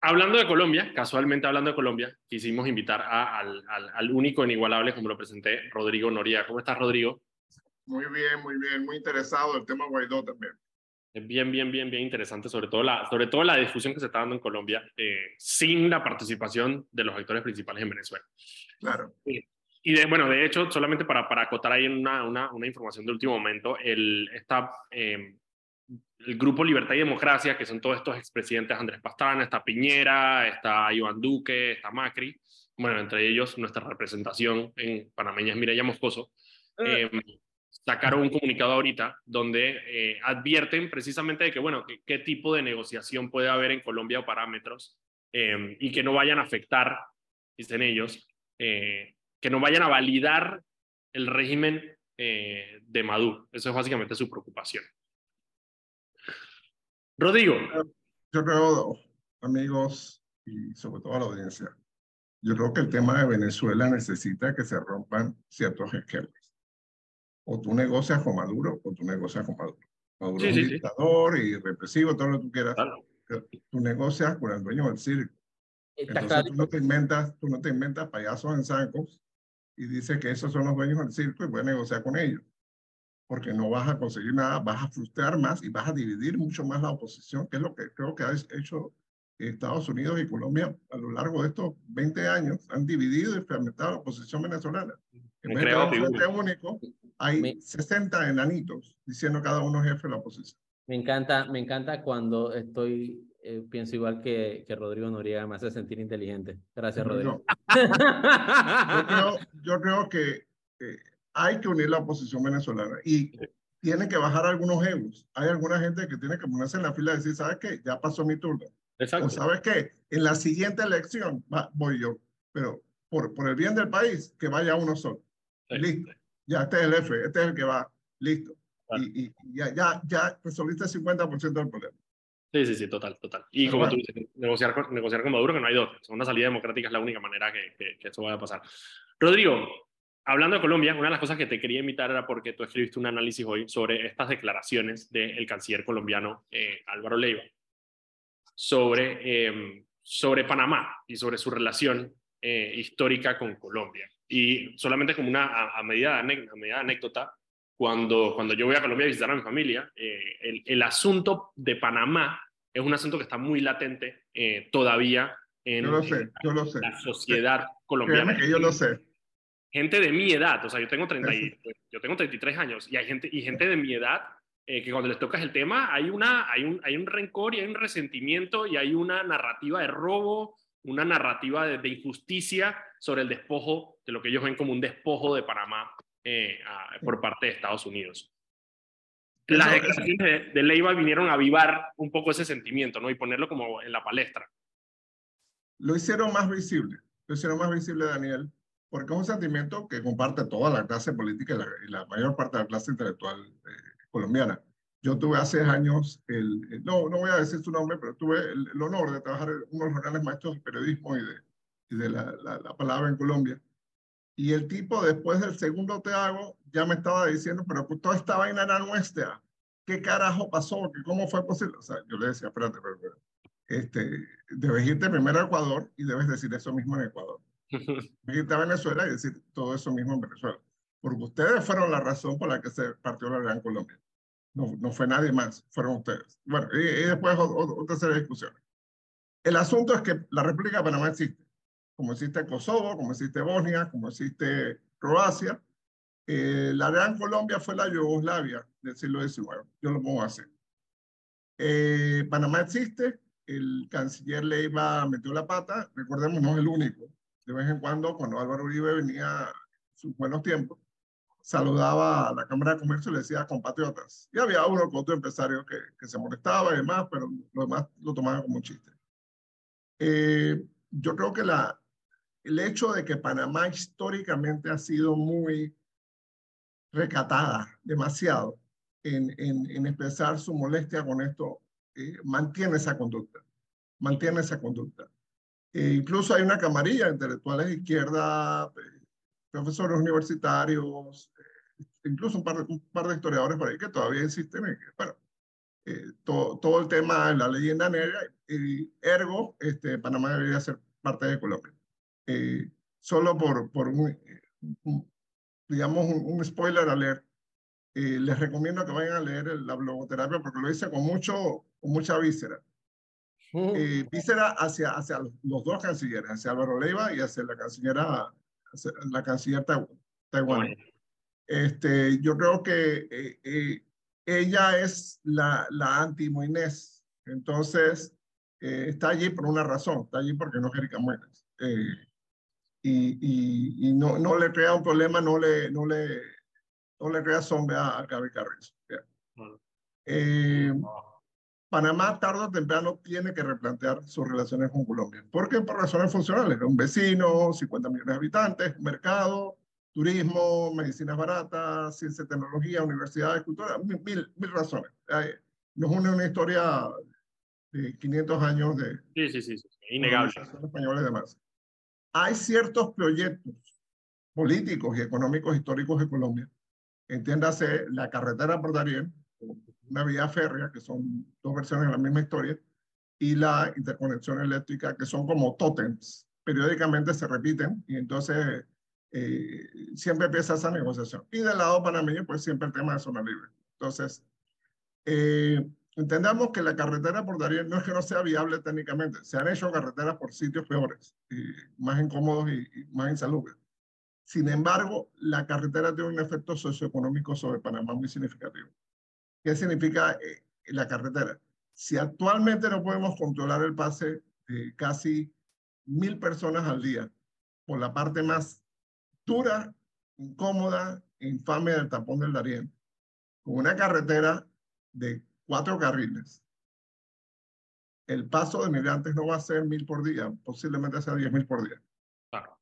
hablando de Colombia, casualmente hablando de Colombia, quisimos invitar a, al, al, al, único inigualable, como lo presenté, Rodrigo Noria. ¿Cómo estás, Rodrigo? Muy bien, muy bien, muy interesado el tema Guaidó también. Bien, bien, bien, bien interesante, sobre todo la, sobre todo la discusión que se está dando en Colombia eh, sin la participación de los actores principales en Venezuela. Claro. Y de, bueno, de hecho, solamente para, para acotar ahí una, una, una información de último momento, el, está, em, el Grupo Libertad y Democracia, que son todos estos expresidentes, Andrés Pastrana, está Piñera, está Iván Duque, está Macri, bueno, entre ellos nuestra representación en Panameña es Mireya Moscoso, eh. Sacaron un comunicado ahorita donde eh, advierten precisamente de que, bueno, qué tipo de negociación puede haber en Colombia o parámetros em, y que no vayan a afectar, dicen ellos, eh, que no vayan a validar el régimen eh, de Maduro. Eso es básicamente su preocupación. Rodrigo. Yo creo, amigos y sobre todo a la audiencia, yo creo que el tema de Venezuela necesita que se rompan ciertos esquemas. O tú negocias con Maduro o tú negocias con Maduro. Maduro es un dictador y represivo, todo lo que tú quieras. Tú negocias con el dueño del circo. Entonces tú no te inventas, tú no te inventas payasos en zancos y dice que esos son los dueños del circo y puede negociar con ellos. Porque no vas a conseguir nada, vas a frustrar más y vas a dividir mucho más la oposición, que es lo que creo que ha hecho Estados Unidos y Colombia a lo largo de estos 20 años. Han dividido y fragmentado la oposición venezolana. En vez de un frente único, hay 60 enanitos diciendo cada uno jefe de la oposición. Me encanta, me encanta cuando estoy eh, pienso igual que, que Rodrigo Noriega, me hace sentir inteligente. Gracias, Rodrigo. Yo creo, yo creo que eh, hay que unir la oposición venezolana y tiene que bajar algunos egos. Hay alguna gente que tiene que ponerse en la fila y decir, ¿sabes qué? Ya pasó mi turno. Exacto. O sabes qué? En la siguiente elección va- voy yo. Pero por, por el bien del país, que vaya uno solo. Sí. Listo. Ya este es el F, este es el que va. Listo. Claro. Y, y ya, ya, ya resolviste el 50% del problema. Sí, sí, sí, total, total. Y como tú dices, negociar con, negociar con Maduro, que no hay dos. Una salida democrática es la única manera que, que, que eso vaya a pasar. Rodrigo, hablando de Colombia, una de las cosas que te quería invitar era porque tú escribiste un análisis hoy sobre estas declaraciones del canciller colombiano eh, Álvaro Leiva sobre, eh, sobre Panamá y sobre su relación eh, histórica con Colombia. Y solamente como una a, a medida, de a medida de anécdota, cuando, cuando yo voy a Colombia a visitar a mi familia, eh, el, el asunto de Panamá es un asunto que está muy latente eh, todavía en, Yo lo sé, yo lo sé. la sociedad colombiana. Créeme que yo lo sé. Gente de mi edad, o sea, yo tengo, 30 y- yo tengo 33 años y hay gente, y gente de mi edad eh, que cuando les tocas el tema hay, una, hay, un, hay un rencor y hay un resentimiento y hay una narrativa de robo, una narrativa de, de injusticia sobre el despojo, de lo que ellos ven como un despojo de Panamá eh, a- por parte de Estados Unidos. Las declaraciones de, de Leiva vinieron a avivar un poco ese sentimiento, ¿no? Y ponerlo como en la palestra. Lo hicieron más visible. Lo hicieron más visible, Daniel, porque es un sentimiento que comparte toda la clase política y la, y la mayor parte de la clase intelectual eh, colombiana. Yo tuve hace años, el, el- no, no voy a decir su nombre, pero tuve el, el honor de trabajar en unos jornales maestros de periodismo y de, y de la, la, la palabra en Colombia. Y el tipo, después del segundo te hago, ya me estaba diciendo, pero pues toda esta vaina era nuestra. ¿Qué carajo pasó? ¿Qué, ¿Cómo fue posible? O sea, yo le decía, espérate, espérate, espérate. Este, debes irte primero a Ecuador y debes decir eso mismo en Ecuador. Debes irte a Venezuela y decir todo eso mismo en Venezuela. Porque ustedes fueron la razón por la que se partió la Gran Colombia. No, no fue nadie más, fueron ustedes. Bueno, y, y después otra serie de discusiones. El asunto es que la República de Panamá existe, como existe Kosovo, como existe Bosnia, como existe Croacia. Eh, la Gran Colombia fue la Yugoslavia del siglo XIX. Yo lo pongo así. Eh, Panamá existe, el canciller Leiva metió la pata, recordemos, no es el único. De vez en cuando, cuando Álvaro Uribe venía sus buenos tiempos, saludaba a la Cámara de Comercio y le decía compatriotas. Y había uno con otro empresario que, que se molestaba y demás, pero lo demás lo tomaban como un chiste. Eh, yo creo que la, el hecho de que Panamá históricamente ha sido muy recatada, demasiado, en, en, en expresar su molestia con esto, eh, mantiene esa conducta, mantiene esa conducta. Eh, incluso hay una camarilla de intelectuales de izquierda, eh, profesores universitarios, eh, incluso un par, de, un par de historiadores por ahí que todavía insisten en que, bueno, eh, todo, todo el tema de la leyenda negra, y ergo, este, Panamá debería ser parte de Colombia. Eh, solo por, por un, un digamos, un, un, spoiler alert, eh, les recomiendo que vayan a leer el, la blogoterapia porque lo hice con, mucho, con mucha víscera. Eh, víscera hacia, hacia los dos cancilleres, hacia Álvaro Leiva y hacia la cancillera, hacia la canciller Taiwán. Este, yo creo que eh, eh, ella es la, la anti-Moinés, entonces eh, está allí por una razón, está allí porque no es Erika Moines. Eh, y, y, y, no, no le crea un problema, no le, no le, no le crea sombra a Gaby Carrizo. Eh, Panamá tarde o temprano tiene que replantear sus relaciones con Colombia. ¿Por qué? Por razones funcionales. Un vecino, 50 millones de habitantes, mercado, turismo, medicinas baratas, ciencia y tecnología, universidades, cultura, mil, mil, mil razones. Nos une una historia de 500 años de... Sí, sí, sí, sí. innegable. española y demás hay ciertos proyectos políticos y económicos históricos de Colombia. Entiéndase la carretera por Darién, una vía férrea, que son dos versiones de la misma historia, y la interconexión eléctrica, que son como tótems. Periódicamente se repiten y entonces eh, siempre empieza esa negociación. Y del lado panameño, pues siempre el tema de zona libre. Entonces, eh, Entendamos que la carretera por Darién no es que no sea viable técnicamente, se han hecho carreteras por sitios peores, y más incómodos y, y, más insalubres. Sin embargo, la carretera tiene un efecto socioeconómico sobre Panamá muy significativo. ¿Qué significa eh, la carretera? Si actualmente no podemos controlar el pase de casi mil personas al día por la parte más dura, incómoda, infame del tapón del Darién, con una carretera de cuatro carriles, el paso de migrantes no va a ser mil por día, posiblemente sea diez mil por día.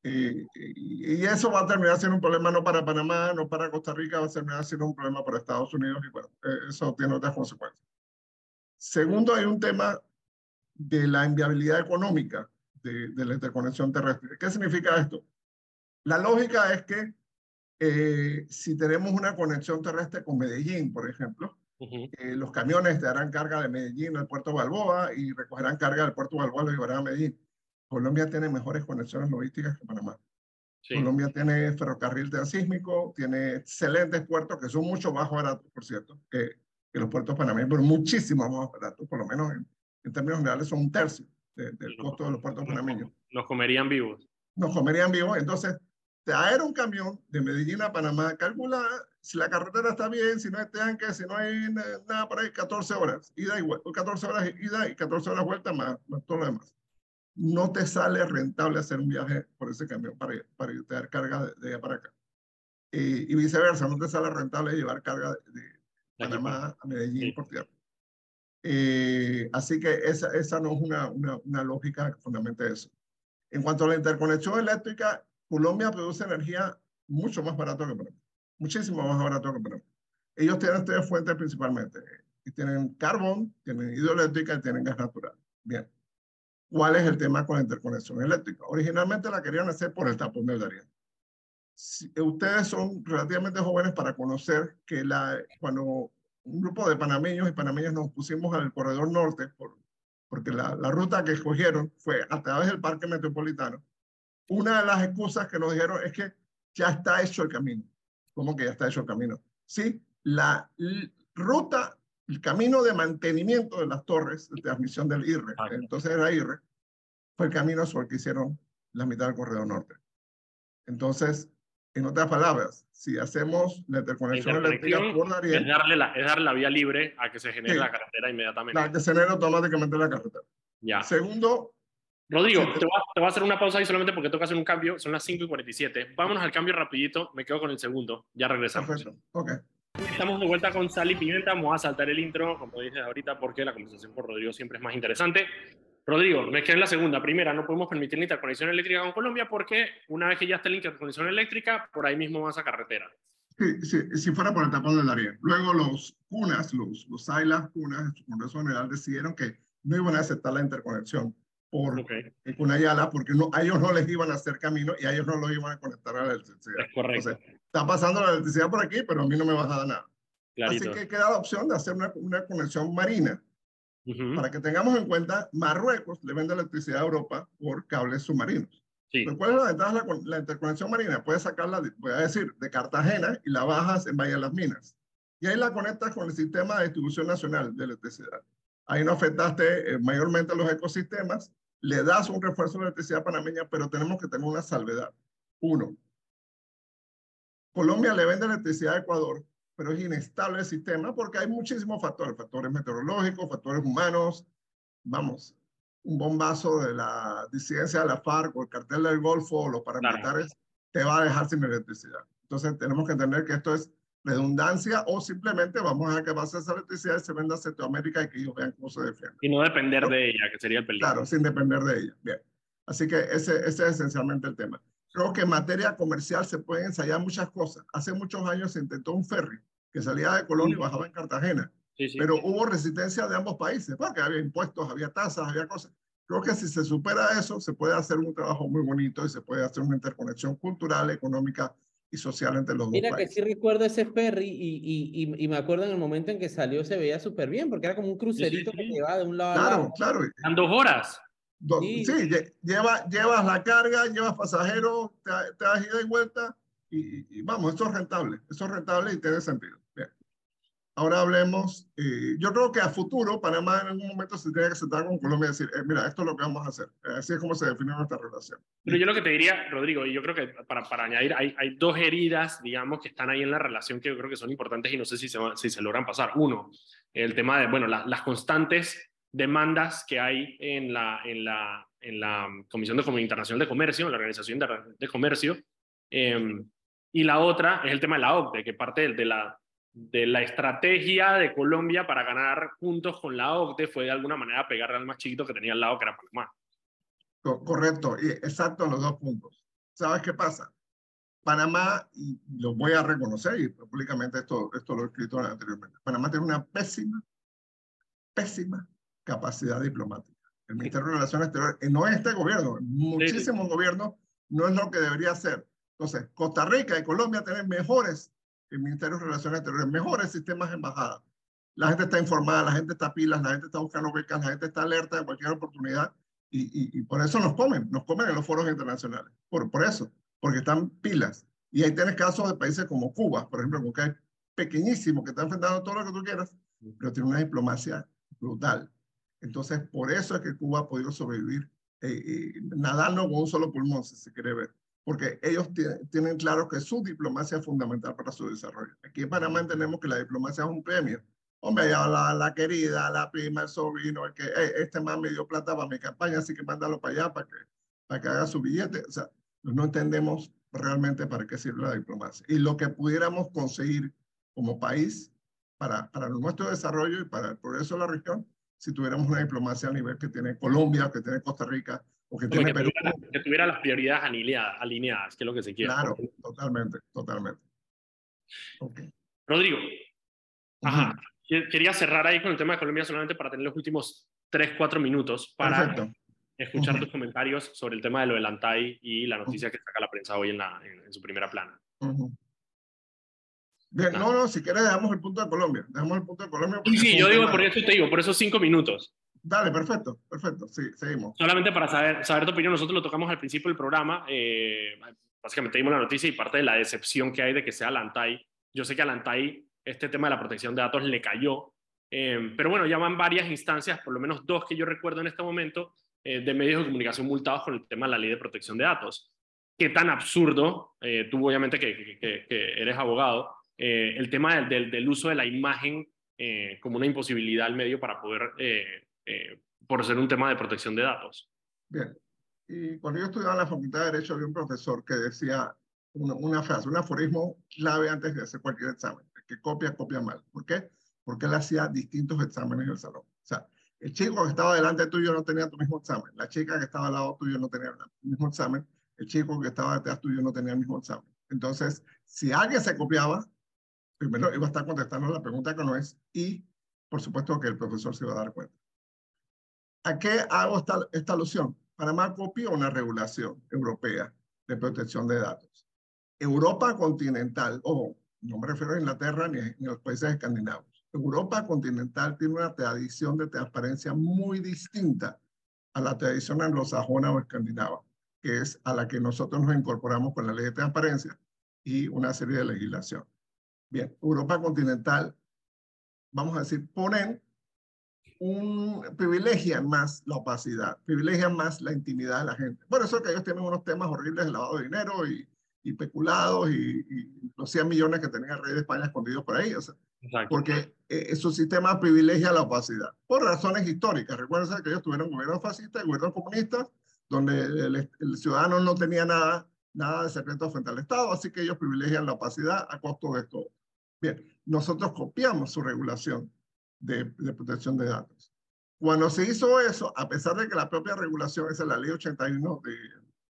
y, eso va a terminar siendo un problema no para Panamá, no para Costa Rica, va a terminar siendo un problema para Estados Unidos y bueno, eh, eso tiene otras consecuencias. Segundo, hay un tema de la inviabilidad económica de, la interconexión terrestre. ¿Qué significa esto? La lógica es que eh, si tenemos una conexión terrestre con Medellín, por ejemplo, eh, los camiones te harán carga de Medellín al puerto Balboa y recogerán carga del puerto Balboa y lo llevarán a Medellín. Colombia tiene mejores conexiones logísticas que Panamá. Colombia tiene ferrocarril transísmico, tiene excelentes puertos que son mucho más baratos, por cierto, que, que los puertos panameños, pero muchísimo más baratos, por lo menos en, en términos generales son un tercio del costo de los puertos panameños. Nos comerían vivos. Nos comerían vivos, entonces traer un camión de Medellín a Panamá, calcula si la carretera está bien, si no hay tanque, si no hay nada por ahí, 14 horas, ida y vuelta, 14 horas ida y 14 horas vuelta más, todo lo demás. No te sale rentable hacer un viaje por ese camión para, para traer carga de, allá para acá. y viceversa, no te sale rentable llevar carga de, Panamá a Medellín por tierra. Eh, así que esa, esa no es una, una, una lógica que fundamente eso. En cuanto a la interconexión eléctrica, Colombia produce energía mucho más barato que Panamá, muchísimo más barato que Panamá. Ellos tienen tres fuentes principalmente. Y tienen carbón, tienen hidroeléctrica y tienen gas natural. Bien. ¿Cuál es el tema con la interconexión eléctrica? Originalmente la querían hacer por el tapón del Darién. Si, ustedes son relativamente jóvenes para conocer que la, cuando un grupo de panameños y panameñas nos pusimos al corredor norte, por, porque la, la ruta que escogieron fue a través del parque metropolitano, una de las excusas que nos dijeron es que ya está hecho el camino. ¿Cómo que ya está hecho el camino? Sí, la ruta, el camino de mantenimiento de las torres de transmisión del IRRE, entonces era IRRE, fue el camino sobre el que hicieron la mitad del corredor norte. Entonces, en otras palabras, si hacemos la interconexión eléctrica por Darién, es darle, la, es darle la vía libre a que se genere la carretera inmediatamente. La que se genere automáticamente la carretera. Ya. Segundo, Rodrigo, te, voy a, hacer una pausa ahí solamente porque toca hacer un cambio. Son las 5 y 47. Vámonos al cambio rapidito. Me quedo con el segundo. Ya regresamos. Perfecto. Okay. Estamos de vuelta con Sally Pimienta. Vamos a saltar el intro, como dices ahorita, porque la conversación con Rodrigo siempre es más interesante. Rodrigo, me quedé en la segunda. Primera, no podemos permitir la interconexión eléctrica con Colombia porque una vez que ya esté la interconexión eléctrica, por ahí mismo vas a carretera. Sí, sí, si fuera por el tapón del Darién. Luego los CUNAS, los, los AILAS CUNAS, el Congreso General, decidieron que no iban a aceptar la interconexión por okay. Cunayala porque no, a ellos no les iban a hacer camino y a ellos no los iban a conectar a la electricidad. Es correcto. está pasando la electricidad por aquí, pero a mí no me vas a dar nada. Así que queda la opción de hacer una, una conexión marina. Para que tengamos en cuenta, Marruecos le vende electricidad a Europa por cables submarinos. Sí. ¿Cuál es la ventaja de la, la, interconexión marina? Puedes sacarla, voy a decir, de Cartagena y la bajas en Bahía de las Minas. Y ahí la conectas con el sistema de distribución nacional de electricidad. Ahí no afectaste eh, mayormente los ecosistemas, le das un refuerzo de electricidad panameña, pero tenemos que tener una salvedad. Uno, Colombia le vende electricidad a Ecuador, pero es inestable el sistema porque hay muchísimos factores, factores meteorológicos, factores humanos. Vamos, un bombazo de la disidencia de la FARC o el cartel del Golfo o los paramilitares te va a dejar sin electricidad. Entonces tenemos que entender que esto es redundancia o simplemente vamos a que base esa electricidad y se venda a Centroamérica y que ellos vean cómo se defiende. Y no depender de ella, que sería el peligro. Claro, sin depender de ella. Bien. Así que ese, ese es esencialmente el tema. Creo que en materia comercial se pueden ensayar muchas cosas. Hace muchos años se intentó un ferry que salía de Colón y bajaba en Cartagena. Sí, sí. Pero hubo resistencia de ambos países, porque había impuestos, había tasas, había cosas. Creo que si se supera eso, se puede hacer un trabajo muy bonito y se puede hacer una interconexión cultural, económica y social entre los Mira dos Mira que sí recuerdo ese ferry y, y, y, me acuerdo en el momento en que salió se veía súper bien, porque era como un crucerito que llevaba de un lado claro, a otro. Claro, claro. dos horas. sí, sí lleva, llevas la carga, llevas pasajeros, te, te das ida y vuelta y, y, vamos, eso es rentable, eso es rentable y tiene sentido. Ahora hablemos, eh, yo creo que a futuro Panamá en algún momento se tiene que sentar con Colombia y decir, eh, mira, esto es lo que vamos a hacer. Así es como se define nuestra relación. Pero yo lo que te diría, Rodrigo, y yo creo que para, para añadir, hay, hay dos heridas, digamos, que están ahí en la relación que yo creo que son importantes y no sé si se, si se logran pasar. Uno, el tema de, bueno, las constantes demandas que hay en la, en la, en la Comisión de Internacional de Comercio, en la Organización de, de Comercio, eh, y la otra es el tema de la OCDE, que parte de la, de la estrategia de Colombia para ganar puntos con la OCDE fue de alguna manera pegarle al más chiquito que tenía al lado, que era Panamá. Correcto, exacto los dos puntos. ¿Sabes qué pasa? Panamá, y lo voy a reconocer, y públicamente esto, esto lo he escrito anteriormente, Panamá tiene una pésima, pésima capacidad diplomática. El Ministerio de Relaciones Exteriores, no es este gobierno, muchísimos gobiernos, no es lo que debería ser. Entonces, Costa Rica y Colombia tienen mejores el Ministerio de Relaciones Exteriores, mejores sistemas de embajada. La gente está informada, la gente está pilas, la gente está buscando becas, la gente está alerta de cualquier oportunidad y, y, por eso nos comen, nos comen en los foros internacionales. Por, por eso, porque están pilas. Y ahí tienes casos de países como Cuba, por ejemplo, que es pequeñísimo, que está enfrentando todo lo que tú quieras, pero tiene una diplomacia brutal. Entonces, por eso es que Cuba ha podido sobrevivir eh, eh, nadando con un solo pulmón, si se quiere ver porque ellos tienen claro que su diplomacia es fundamental para su desarrollo. Aquí en Panamá entendemos que la diplomacia es un premio. Hombre, ya la, la querida, la prima, el sobrino, el que este más me dio plata para mi campaña, así que mándalo para allá para que, para que haga su billete. O sea, no entendemos realmente para qué sirve la diplomacia. Y lo que pudiéramos conseguir como país para, para nuestro desarrollo y para el progreso de la región, si tuviéramos una diplomacia a nivel que tiene Colombia, que tiene Costa Rica, que, tuviera, las prioridades alineadas, alineadas, que es lo que se quiere. Claro, totalmente, totalmente. Rodrigo, ajá, quería cerrar ahí con el tema de Colombia solamente para tener los últimos 3, 4 minutos para escuchar tus comentarios sobre el tema de lo del ANTAI y la noticia que saca la prensa hoy en, la, en, su primera plana. Bien, no, no, si quieres dejamos el punto de Colombia. Dejamos el punto de Colombia. Sí, sí, yo digo, por eso te digo, por esos cinco minutos. Dale, perfecto, perfecto, sí, seguimos. Solamente para saber, saber tu opinión, nosotros lo tocamos al principio del programa, eh, básicamente dimos la noticia y parte de la decepción que hay de que sea Lantay. Yo sé que a Lantay este tema de la protección de datos le cayó, eh, pero bueno, ya van varias instancias, por lo menos dos que yo recuerdo en este momento, eh, de medios de comunicación multados con el tema de la ley de protección de datos. Qué tan absurdo, tú obviamente que, que, que, eres abogado, el tema del, uso de la imagen como una imposibilidad al medio para poder eh, por ser un tema de protección de datos. Bien. Y cuando yo estudiaba en la Facultad de Derecho había un profesor que decía una, frase, un aforismo clave antes de hacer cualquier examen, que copia, copia mal. ¿Por qué? Porque él hacía distintos exámenes en el salón. O sea, el chico que estaba delante tuyo no tenía tu mismo examen, la chica que estaba al lado tuyo no tenía el mismo examen, el chico que estaba detrás tuyo no tenía el mismo examen. Entonces, si alguien se copiaba, primero iba a estar contestando la pregunta que no es y, por supuesto, que el profesor se iba a dar cuenta. ¿A qué hago esta, esta alusión? Panamá copió una regulación europea de protección de datos. Europa continental, o no me refiero a Inglaterra ni, a los países escandinavos. Europa continental tiene una tradición de transparencia muy distinta a la tradición anglosajona o escandinava, que es a la que nosotros nos incorporamos con la ley de transparencia y una serie de legislación. Bien, Europa continental, vamos a decir, ponen un, privilegian más la opacidad, privilegian más la intimidad de la gente. Por eso que ellos tienen unos temas horribles de lavado de dinero y, y peculados y, los 100 millones que tenía el rey de España escondidos por ahí. O sea, porque eh, su sistema privilegia la opacidad por razones históricas. Recuerden que ellos tuvieron gobiernos fascistas y gobiernos comunistas donde el, el, ciudadano no tenía nada, nada de secreto frente al Estado, así que ellos privilegian la opacidad a costo de esto. Bien, nosotros copiamos su regulación de, protección de datos. Cuando se hizo eso, a pesar de que la propia regulación, es la ley 81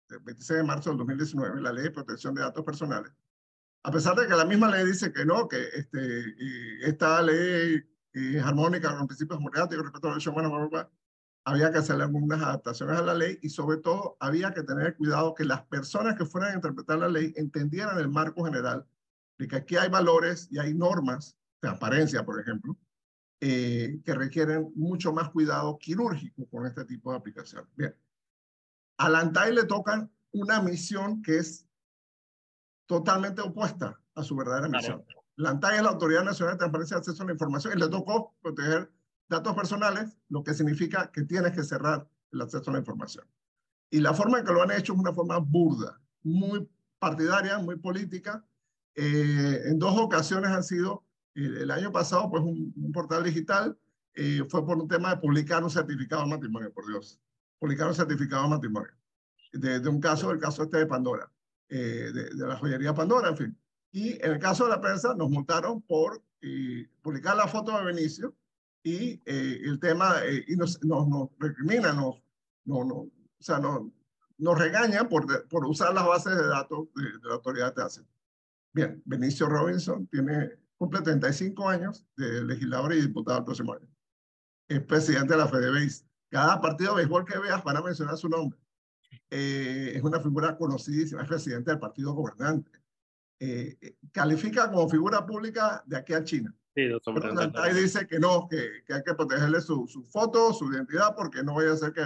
de, 26 de marzo del 2019, la ley de protección de datos personales, a pesar de que la misma ley dice que no, que este, esta ley es armónica con principios democráticos respecto a derechos humanos, había que hacer algunas adaptaciones a la ley y sobre todo había que tener cuidado que las personas que fueran a interpretar la ley entendieran el marco general de que aquí hay valores y hay normas, transparencia, por ejemplo, eh, que requieren mucho más cuidado quirúrgico con este tipo de aplicación. Bien, a la ANTAI le tocan una misión que es totalmente opuesta a su verdadera misión. La ANTAI es la Autoridad Nacional de Transparencia y Acceso a la Información y le tocó proteger datos personales, lo que significa que tienes que cerrar el acceso a la información. Y la forma en que lo han hecho es una forma burda, muy partidaria, muy política. Eh, en dos ocasiones han sido, eh, el año pasado, pues un, portal digital eh, fue por un tema de publicar un certificado de matrimonio, por Dios. Publicar un certificado de matrimonio. De, de un caso, el caso este de Pandora, de, de, la joyería Pandora, en fin. Y en el caso de la prensa, nos multaron por publicar la foto de Benicio y el tema, y nos, nos, nos nos, no, no, o sea, no, nos regañan por, por usar las bases de datos de, la autoridad de. Bien, Benicio Robinson tiene, cumple 35 años de legislador y diputado el próximo año. Es presidente de la FedeBase. Cada partido de béisbol que veas van a mencionar su nombre. Eh, es una figura conocidísima, es presidente del partido gobernante. Eh, eh, califica como figura pública de aquí a China. Sí, Pero dice que no, que, que, hay que protegerle su, su foto, su identidad, porque no vaya a ser que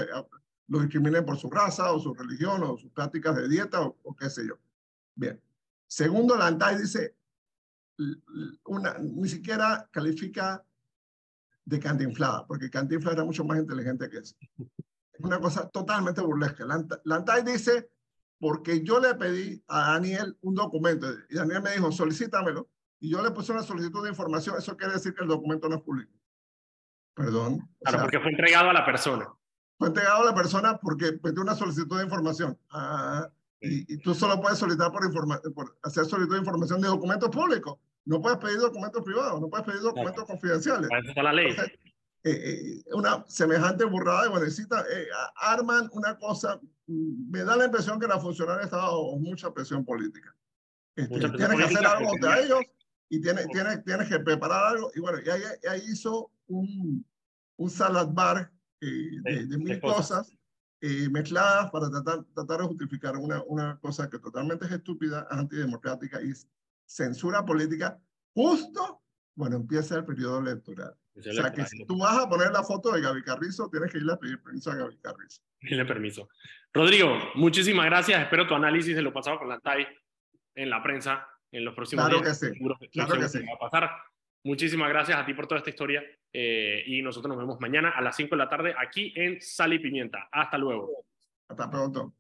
lo discriminen por su raza o su religión o sus prácticas de dieta o, qué sé yo. Bien. Segundo, la ANTAI dice, una, ni siquiera califica de cantinflada, porque cantinflada era mucho más inteligente que eso. Es una cosa totalmente burlesca. La ANTAI dice, porque yo le pedí a Daniel un documento y Daniel me dijo, solicítamelo, y yo le puse una solicitud de información, eso quiere decir que el documento no es público. Perdón. Claro, porque fue entregado a la persona fue entregado a la persona porque metió una solicitud de información. Ah, y, tú solo puedes solicitar por, por hacer solicitud de información de documentos públicos. No puedes pedir documentos privados, no puedes pedir documentos confidenciales. Eso la ley. Eh, eh, una semejante burrada de buenecita, eh, arman una cosa, mm, me da la impresión que la funcionaria estaba bajo mucha presión política. Este, tienes que hacer algo de ellos y tienes, tienes, tienes que preparar algo. Y bueno, y ahí, ahí hizo un, un salad bar eh, de, mil cosas, eh, mezcladas para tratar, tratar de justificar una, una cosa que totalmente es estúpida, antidemocrática y censura política, justo bueno, empieza el periodo electoral. O sea que si tú vas a poner la foto de Gaby Carrizo, tienes que irle a pedir permiso a Gaby Carrizo. Dile permiso. Rodrigo, muchísimas gracias. Espero tu análisis de lo pasado con la TAI en la prensa en los próximos claro días. Que sí. claro que sí. Va a pasar. Muchísimas gracias a ti por toda esta historia eh, y nosotros nos vemos mañana a las 5 de la tarde aquí en Sal y Pimienta. Hasta luego. Hasta pronto.